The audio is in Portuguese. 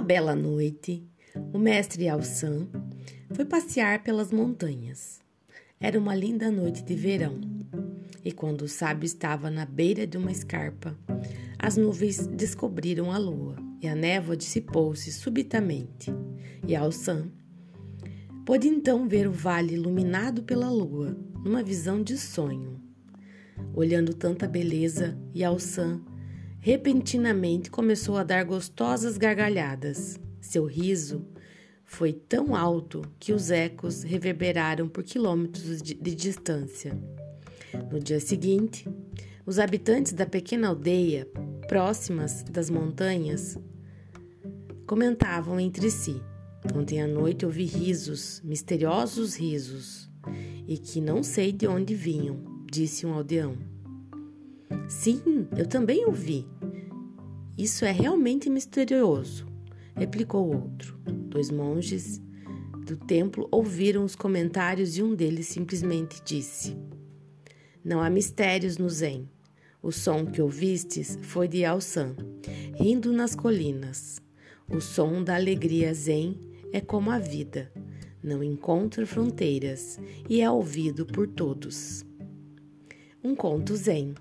bela noite, o mestre Alsan foi passear pelas montanhas. Era uma linda noite de verão, e quando o sábio estava na beira de uma escarpa, as nuvens descobriram a lua e a névoa dissipou-se subitamente. E Alsan pôde então ver o vale iluminado pela lua, numa visão de sonho. Olhando tanta beleza, Yalsan repentinamente começou a dar gostosas gargalhadas. Seu riso foi tão alto que os ecos reverberaram por quilômetros de, de distância. No dia seguinte, os habitantes da pequena aldeia, próximas das montanhas, comentavam entre si. Ontem à noite ouvi risos, misteriosos risos, e que não sei de onde vinham, disse um aldeão. Sim, eu também ouvi. Isso é realmente misterioso, replicou outro. Dois monges do templo ouviram os comentários e um deles simplesmente disse: Não há mistérios no Zen. O som que ouvistes foi de Alsan, rindo nas colinas. O som da alegria Zen é como a vida, não encontra fronteiras e é ouvido por todos. Um conto Zen.